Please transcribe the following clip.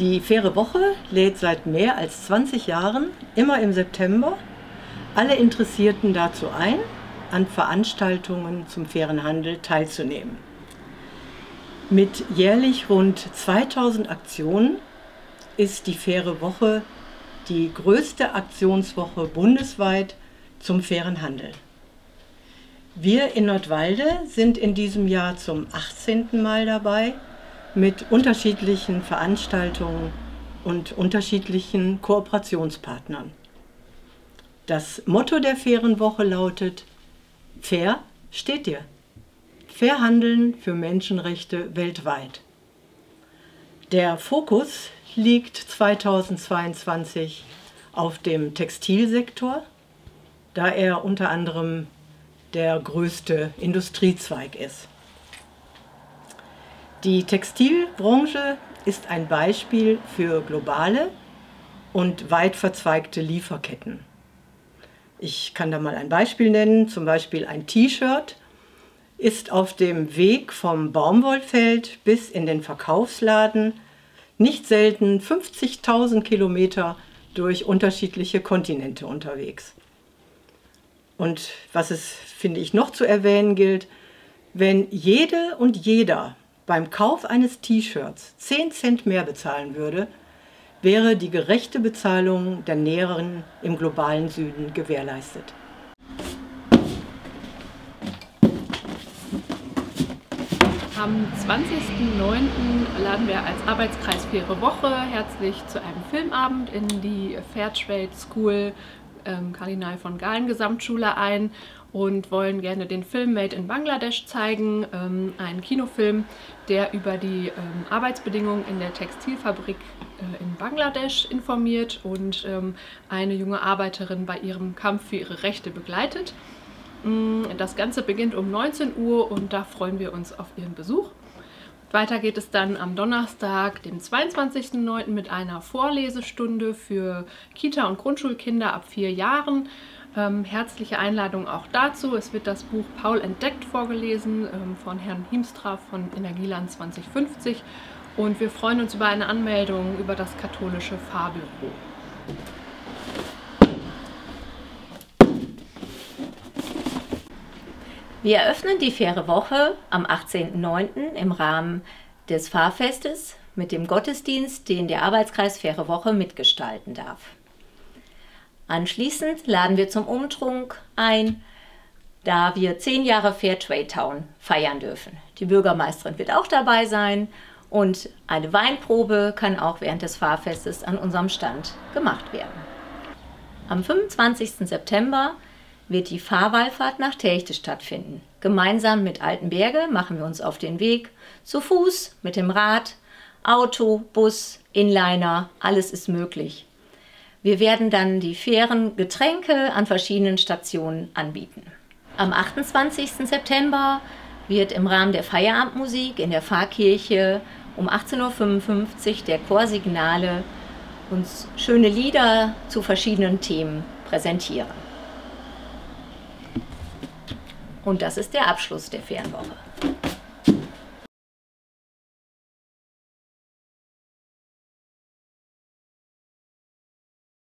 Die Faire Woche lädt seit mehr als 20 Jahren, immer im September, alle Interessierten dazu ein, an Veranstaltungen zum fairen Handel teilzunehmen. Mit jährlich rund 2000 Aktionen ist die Faire Woche die größte Aktionswoche bundesweit zum fairen Handel. Wir in Nordwalde sind in diesem Jahr zum 18. Mal dabei mit unterschiedlichen Veranstaltungen und unterschiedlichen Kooperationspartnern. Das Motto der fairen Woche lautet Fair steht dir. Fair handeln für Menschenrechte weltweit. Der Fokus liegt 2022 auf dem Textilsektor, da er unter anderem der größte Industriezweig ist. Die Textilbranche ist ein Beispiel für globale und weit verzweigte Lieferketten. Ich kann da mal ein Beispiel nennen, zum Beispiel ein T-Shirt ist auf dem Weg vom Baumwollfeld bis in den Verkaufsladen nicht selten 50.000 Kilometer durch unterschiedliche Kontinente unterwegs. Und was es, finde ich, noch zu erwähnen gilt, wenn jede und jeder beim Kauf eines T-Shirts 10 Cent mehr bezahlen würde, wäre die gerechte Bezahlung der Näheren im globalen Süden gewährleistet. Am 20.09. laden wir als Arbeitskreis Faire Woche herzlich zu einem Filmabend in die Fairtrade School ähm, Kardinal von Galen Gesamtschule ein und wollen gerne den Film Made in Bangladesch zeigen, ähm, einen Kinofilm, der über die ähm, Arbeitsbedingungen in der Textilfabrik äh, in Bangladesch informiert und ähm, eine junge Arbeiterin bei ihrem Kampf für ihre Rechte begleitet. Mm, das Ganze beginnt um 19 Uhr und da freuen wir uns auf Ihren Besuch. Weiter geht es dann am Donnerstag, dem 22.09. mit einer Vorlesestunde für Kita- und Grundschulkinder ab vier Jahren. Ähm, herzliche Einladung auch dazu. Es wird das Buch Paul entdeckt vorgelesen ähm, von Herrn Hiemstra von Energieland 2050 und wir freuen uns über eine Anmeldung über das katholische Fahrbüro. Wir eröffnen die Faire Woche am 18.09. im Rahmen des Fahrfestes mit dem Gottesdienst, den der Arbeitskreis Faire Woche mitgestalten darf. Anschließend laden wir zum Umtrunk ein, da wir zehn Jahre Fairtrade Town feiern dürfen. Die Bürgermeisterin wird auch dabei sein und eine Weinprobe kann auch während des Fahrfestes an unserem Stand gemacht werden. Am 25. September wird die Fahrwallfahrt nach Telchte stattfinden. Gemeinsam mit Altenberge machen wir uns auf den Weg, zu Fuß, mit dem Rad, Auto, Bus, Inliner, alles ist möglich. Wir werden dann die fairen Getränke an verschiedenen Stationen anbieten. Am 28. September wird im Rahmen der Feierabendmusik in der Pfarrkirche um 18.55 Uhr der Chorsignale uns schöne Lieder zu verschiedenen Themen präsentieren. Und das ist der Abschluss der Fernwoche.